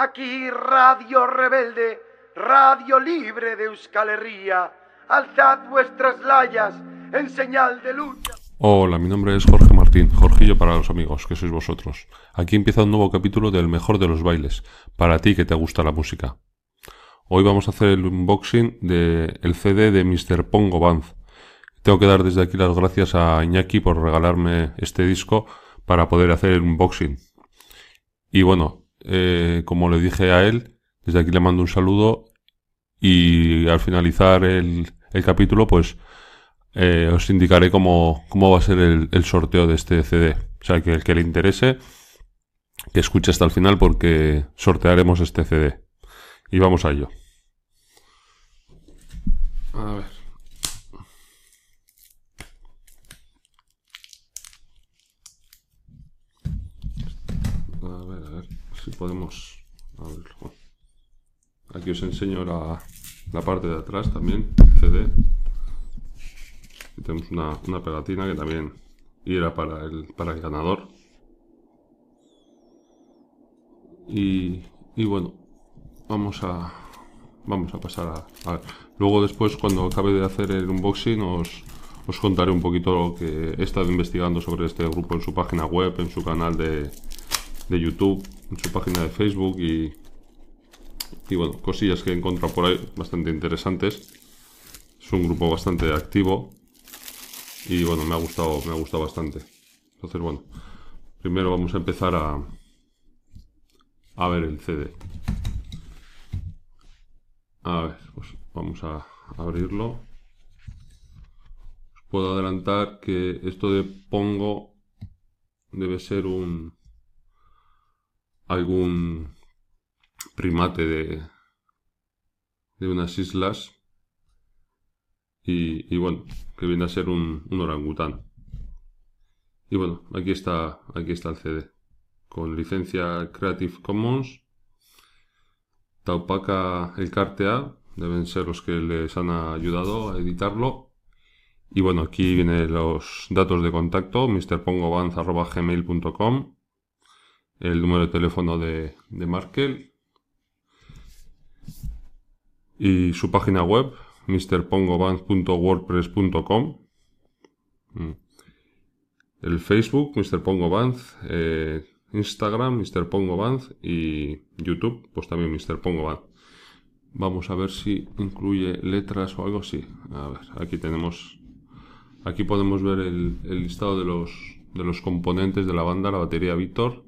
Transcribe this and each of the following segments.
Aquí Radio Rebelde, Radio Libre de Euskal Herria. Alzad vuestras layas en señal de lucha. Hola, mi nombre es Jorge Martín, Jorgillo para los amigos, que sois vosotros. Aquí empieza un nuevo capítulo del mejor de los bailes, para ti que te gusta la música. Hoy vamos a hacer el unboxing del CD de Mr. Pongo Band. Tengo que dar desde aquí las gracias a Iñaki por regalarme este disco para poder hacer el unboxing. Y bueno, eh, como le dije a él, desde aquí le mando un saludo y al finalizar el, capítulo pues eh, os indicaré cómo, cómo, va a ser el, sorteo de este CD. O sea, que el que le interese, que escuche hasta el final porque sortearemos este CD. Y vamos a ello. A ver. A ver, a ver podemos. Aquí os enseño la, la parte de atrás también, CD. tenemos una, una, pegatina que también irá para el, para el ganador. Y, y bueno, vamos a vamos a pasar a. Luego después cuando acabe de hacer el unboxing os, os contaré un poquito lo que he estado investigando sobre este grupo en su página web, en su canal de, de YouTube, en su página de Facebook y, y bueno, cosillas que he encontrado por ahí bastante interesantes. Es un grupo bastante activo y bueno, me ha gustado, me ha gustado bastante. Entonces bueno, primero vamos a empezar a, a ver el CD. A ver, pues vamos a abrirlo. Os puedo adelantar que esto de pongo debe ser un algún primate de, de unas islas y, bueno, que viene a ser un, orangután. Y bueno, aquí está, aquí está el CD, con licencia Creative Commons. Taupaca el A deben ser los que les han ayudado a editarlo. Y bueno, aquí vienen los datos de contacto, mrpongobanz.gmail.com, el número de teléfono de, de Markel y su página web mrpongoband.wordpress.com mm. el Facebook Mr. Pongo eh, Instagram Mr. Y YouTube pues también Mr. Pongo vamos a ver si incluye letras o algo así a ver aquí tenemos aquí podemos ver el, el listado de los de los componentes de la banda la batería Víctor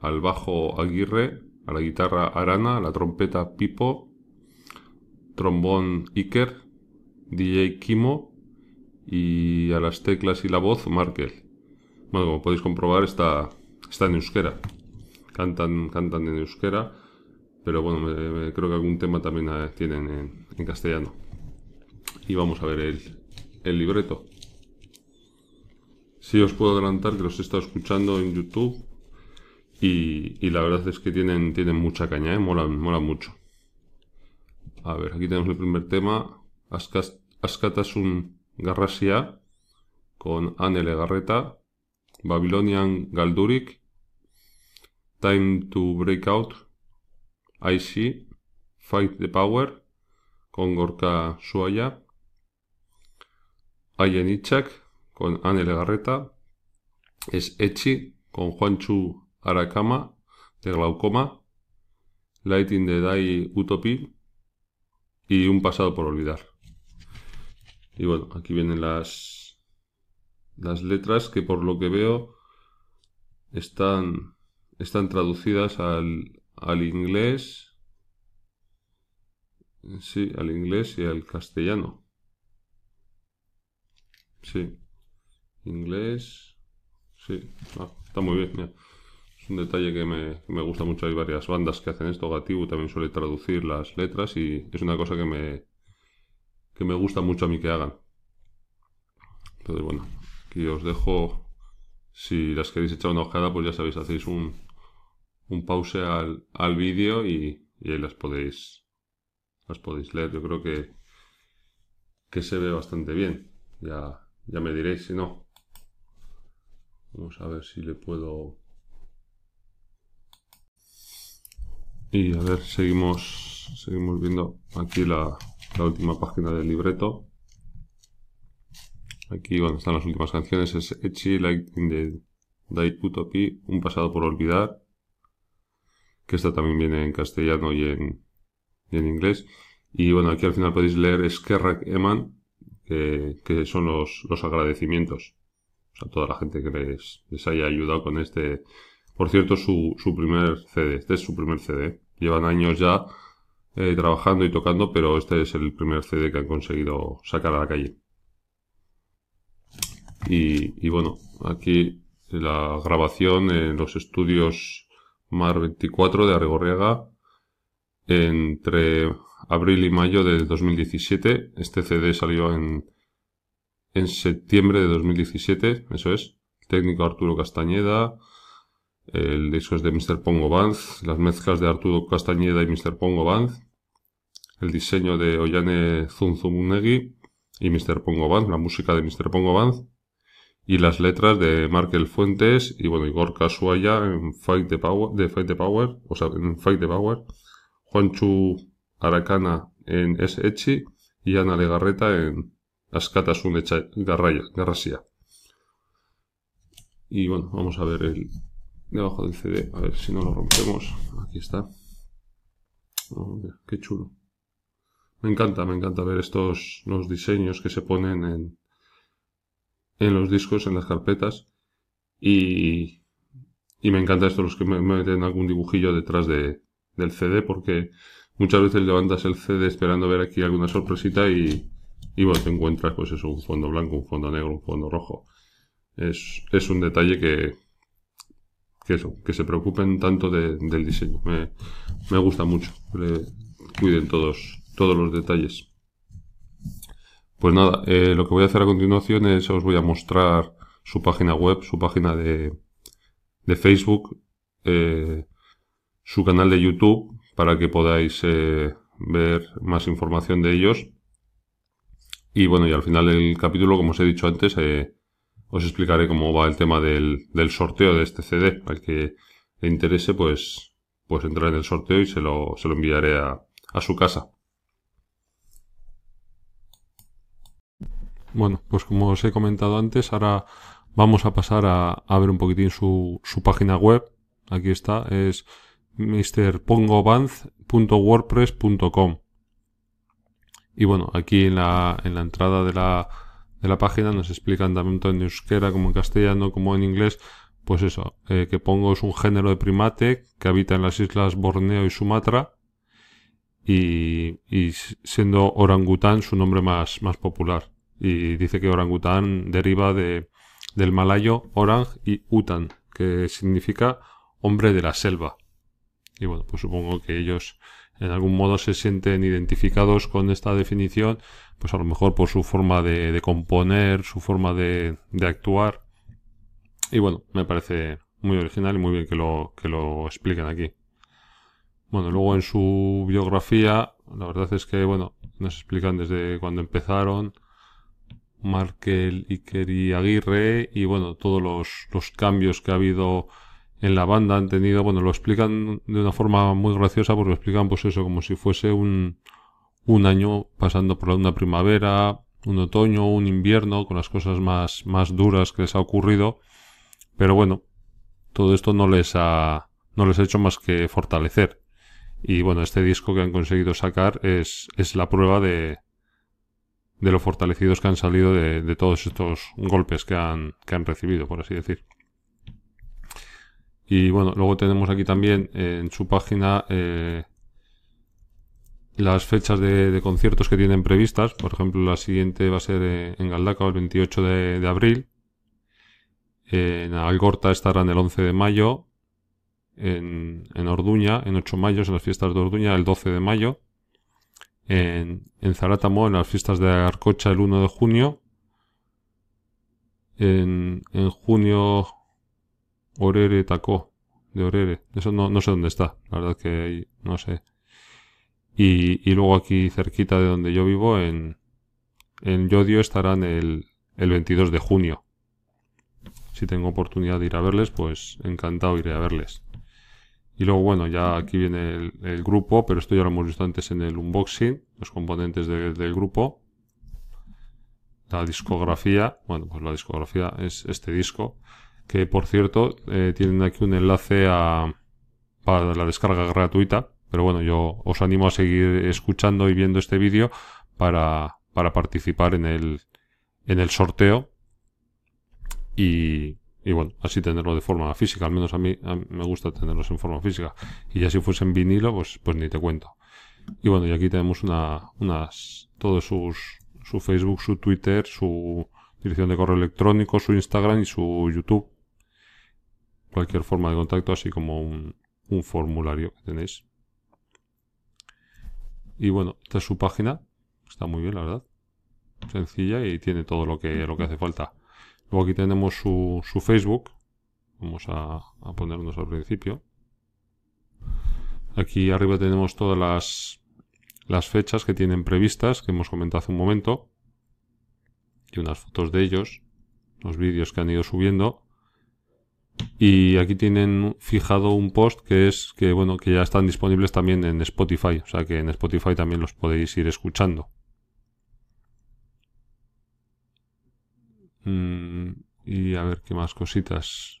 al bajo Aguirre a la guitarra Arana a la trompeta Pipo trombón Iker, DJ Kimo y a las teclas y la voz Markel. Bueno, como podéis comprobar está, está en euskera. Cantan, cantan en euskera, pero bueno, creo que algún tema también eh, tienen en, castellano. Y vamos a ver el, el libreto. Sí os puedo adelantar que los he estado escuchando en YouTube y, la verdad es que tienen, tienen mucha caña, ¿eh? molan mucho. A ver, aquí tenemos el primer tema. Askatasun Garrasia con Anne Legarreta. Babylonian Galdurik. Time to Break Out. IC. Fight the Power con Gorka Suaya. Ayen Ichak con Anne Legarreta. Es Echi con Juanchu Arakama de Glaucoma. Lighting the Die Utopy y un pasado por olvidar. Y bueno, aquí vienen las, las letras que por lo que veo están, están traducidas al, al inglés. Sí, al inglés y al castellano. Sí, inglés. Sí, ah, está muy bien. Mira un detalle que me, gusta mucho. Hay varias bandas que hacen esto. Gatibu también suele traducir las letras y es una cosa que me, que me gusta mucho a mí que hagan. Entonces, bueno, aquí os dejo. Si las queréis echar una ojeada, pues ya sabéis, hacéis un, un pause al, al vídeo y, y, ahí las podéis, las podéis leer. Yo creo que, que se ve bastante bien. Ya, ya me diréis si no. Vamos a ver si le puedo Y a ver, seguimos, seguimos viendo aquí la, última página del libreto. Aquí, bueno, están las últimas canciones. Es Echi, Like in the Day Utopia, Un pasado por olvidar. Que esta también viene en castellano y en, en inglés. Y bueno, aquí al final podéis leer Skerrak Eman, que, que son los, los agradecimientos a toda la gente que les, les haya ayudado con este. Por cierto, su, su primer CD. Este es su primer CD. Llevan años ya eh, trabajando y tocando, pero este es el primer CD que han conseguido sacar a la calle. Y, bueno, aquí la grabación en los estudios Mar 24 de Arregorriaga entre abril y mayo de 2017. Este CD salió en, en septiembre de 2017, eso es. técnico Arturo Castañeda. El disco es de Mr. Pongo Band. Las mezclas de Arturo Castañeda y Mr. Pongo Band. El diseño de Oyane Zunzumunegi y Mr. Pongo Band. La música de Mr. Pongo Band. Y las letras de Markel Fuentes y bueno, Igor Casuaya en Fight the Power, de Fight the Power, o sea, en Fight the Power. Juanchu Aracana en S. y Ana Legarreta en Askatasun Garraya, Garrasia. Y bueno, vamos a ver el debajo del CD, a ver si no lo rompemos. Aquí está. Oh, qué chulo. Me encanta, me encanta ver estos los diseños que se ponen en, en los discos, en las carpetas. Y, y me encanta esto, los que me meten algún dibujillo detrás de, del CD, porque muchas veces levantas el CD esperando ver aquí alguna sorpresita y, y bueno, te encuentras pues eso, un fondo blanco, un fondo negro, un fondo rojo. Es, es un detalle que, que eso, que se preocupen tanto de, del diseño. Me, gusta mucho, cuiden todos, todos los detalles. Pues nada, eh, lo que voy a hacer a continuación es os voy a mostrar su página web, su página de, de Facebook, eh, su canal de YouTube, para que podáis eh, ver más información de ellos. Y bueno, y al final del capítulo, como os he dicho antes, os explicaré cómo va el tema del, del, sorteo de este CD. Al que le interese, pues, pues entrar en el sorteo y se lo, se lo enviaré a, a su casa. Bueno, pues como os he comentado antes, ahora vamos a pasar a, a ver un poquitín su, su, página web. Aquí está, es mrpongoband.wordpress.com. Y bueno, aquí en la, en la entrada de la, de la página nos explican tanto en euskera como en castellano como en inglés, pues eso, eh, que Pongo es un género de primate que habita en las islas Borneo y Sumatra y, y siendo orangután su nombre más, más popular y dice que orangután deriva de, del malayo orang y utan, que significa hombre de la selva. Y bueno, pues supongo que ellos en algún modo se sienten identificados con esta definición, pues a lo mejor por su forma de, de componer, su forma de, de, actuar. Y bueno, me parece muy original y muy bien que lo, que lo expliquen aquí. Bueno, luego en su biografía, la verdad es que, bueno, nos explican desde cuando empezaron, Markel, Iker y Aguirre y bueno, todos los, los, cambios que ha habido en la banda han tenido, bueno, lo explican de una forma muy graciosa porque lo explican pues eso como si fuese un, un año pasando por una primavera, un otoño, un invierno, con las cosas más, más duras que les ha ocurrido. Pero bueno, todo esto no les ha, no les ha hecho más que fortalecer. Y bueno, este disco que han conseguido sacar es, es la prueba de, de lo fortalecidos que han salido de, de todos estos golpes que han, que han recibido, por así decir. Y bueno, luego tenemos aquí también en su página eh, las fechas de, de, conciertos que tienen previstas. Por ejemplo, la siguiente va a ser eh, en Galdacao el 28 de, de abril. En Algorta estarán el 11 de mayo. En, Orduña, en 8 mayo, en las fiestas de Orduña, el 12 de mayo en, Zarátamo, en las fiestas de Arcocha el 1 de junio. En, en junio, Orere Tacó, de Orere. Eso no, no sé dónde está, la verdad que no sé. Y, luego aquí cerquita de donde yo vivo, en, en Yodio, estarán el, el 22 de junio. Si tengo oportunidad de ir a verles, pues encantado iré a verles. Y luego, bueno, ya aquí viene el, grupo, pero esto ya lo hemos visto antes en el unboxing, los componentes del grupo. La discografía, bueno, pues la discografía es este disco, que por cierto, eh, tienen aquí un enlace a, para la descarga gratuita, pero bueno, yo os animo a seguir escuchando y viendo este vídeo para, para participar en el, en el sorteo y, y bueno, así tenerlo de forma física, al menos a mí, me gusta tenerlos en forma física. Y ya si fuese en vinilo, pues, pues ni te cuento. Y bueno, y aquí tenemos una, unas, todos sus, su Facebook, su Twitter, su dirección de correo electrónico, su Instagram y su YouTube. Cualquier forma de contacto, así como un, un formulario que tenéis. Y bueno, esta es su página. Está muy bien, la verdad. Sencilla y tiene todo lo que, lo que hace falta. Luego aquí tenemos su, su Facebook. Vamos a, ponernos al principio. Aquí arriba tenemos todas las, las fechas que tienen previstas, que hemos comentado hace un momento. Y unas fotos de ellos. Los vídeos que han ido subiendo. Y aquí tienen fijado un post que es que bueno, que ya están disponibles también en Spotify. O sea que en Spotify también los podéis ir escuchando. Mm, y a ver qué más cositas.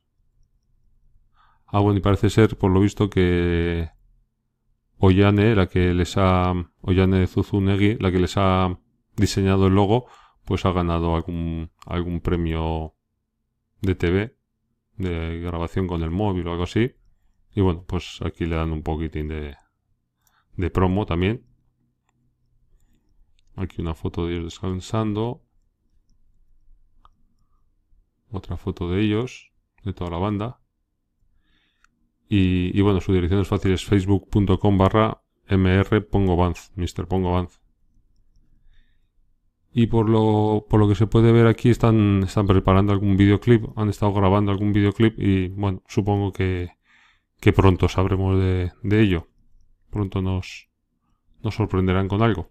Ah, bueno, y parece ser, por lo visto, que Ollane, la que les ha. Ollane Zuzunegi, la que les ha diseñado el logo, pues ha ganado algún, algún premio de TV, de grabación con el móvil o algo así. Y bueno, pues aquí le dan un poquitín de, de promo también. Aquí una foto de ellos descansando. Otra foto de ellos, de toda la banda. Y, bueno, su dirección es fácil, es facebook.com barra mr pongo Mr. Pongo Y por lo, por lo que se puede ver aquí están, están preparando algún videoclip, han estado grabando algún videoclip y bueno, supongo que, que pronto sabremos de, de ello. Pronto nos, nos sorprenderán con algo.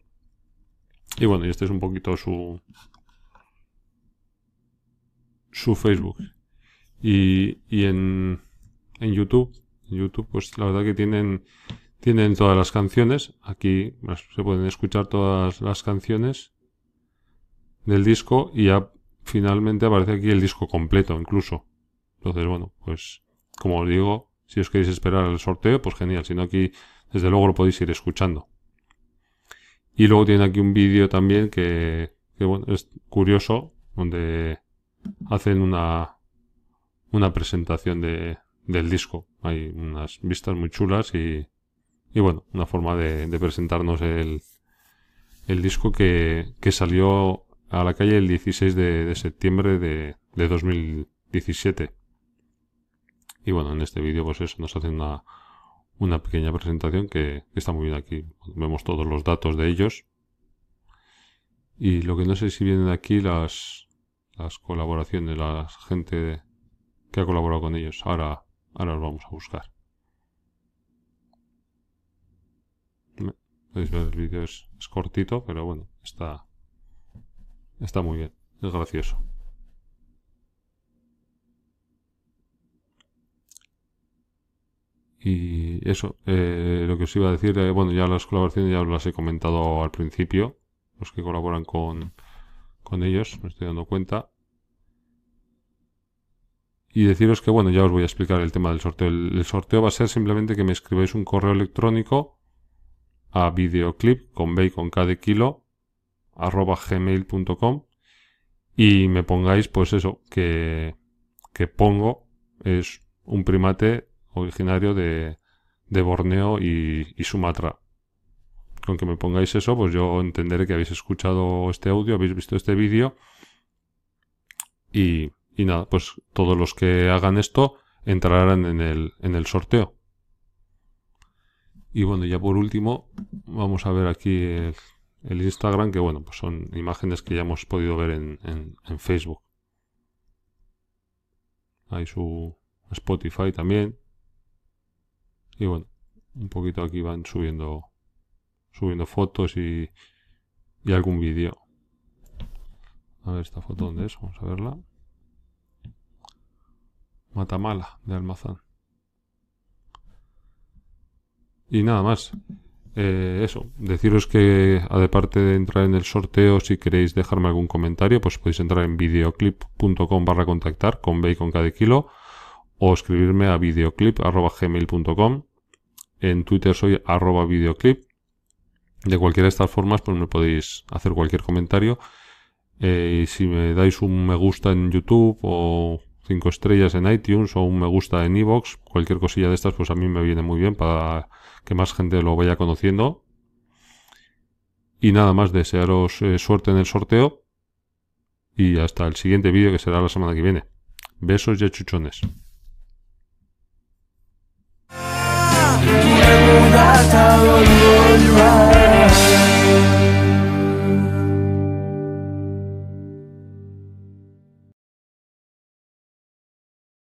Y bueno, y este es un poquito su, su Facebook. Y, y en, en YouTube, YouTube, pues la verdad que tienen, tienen todas las canciones. Aquí se pueden escuchar todas las canciones del disco y ya finalmente aparece aquí el disco completo incluso. Entonces, bueno, pues como os digo, si os queréis esperar al sorteo, pues genial. Si no, aquí desde luego lo podéis ir escuchando. Y luego tiene aquí un vídeo también que, bueno, es curioso, donde hacen una, una presentación de, del disco. Hay unas vistas muy chulas y, y bueno, una forma de, de presentarnos el, el disco que, que, salió a la calle el 16 de, septiembre de, de, 2017. Y bueno, en este vídeo pues eso, nos hacen una, una pequeña presentación que, que, está muy bien aquí. Vemos todos los datos de ellos. Y lo que no sé si vienen aquí las, las colaboraciones, la gente que ha colaborado con ellos. Ahora, ahora los vamos a buscar. Podéis ver el vídeo, es, cortito, pero bueno, está, está muy bien, es gracioso. Y eso, eh, lo que os iba a decir, eh, bueno, ya las colaboraciones ya las he comentado al principio, los que colaboran con, con ellos, me estoy dando cuenta. Y deciros que, bueno, ya os voy a explicar el tema del sorteo. El, sorteo va a ser simplemente que me escribáis un correo electrónico a videoclip con bacon cada kilo arroba gmail.com y me pongáis pues eso que, que pongo es un primate originario de, de Borneo y, Sumatra con que me pongáis eso, pues yo entenderé que habéis escuchado este audio, habéis visto este vídeo. Y, y, nada, pues todos los que hagan esto entrarán en el, en el sorteo. Y bueno, ya por último, vamos a ver aquí el, el Instagram, que bueno, pues son imágenes que ya hemos podido ver en, Facebook. Hay su Spotify también. Y bueno, un poquito aquí van subiendo subiendo fotos y, y algún vídeo. A ver esta foto dónde es, vamos a verla. Matamala de Almazán. Y nada más. Eh, eso, deciros que aparte de entrar en el sorteo, si queréis dejarme algún comentario, pues podéis entrar en videoclip.com barra contactar con B y con cada kilo o escribirme a videoclip.gmail.com en Twitter soy arroba videoclip. De cualquiera de estas formas pues me podéis hacer cualquier comentario. Eh, y si me dais un me gusta en YouTube o 5 estrellas en iTunes o un me gusta en iVoox, cualquier cosilla de estas pues a mí me viene muy bien para que más gente lo vaya conociendo. Y nada más, desearos eh, suerte en el sorteo y hasta el siguiente vídeo que será la semana que viene. Besos y achuchones.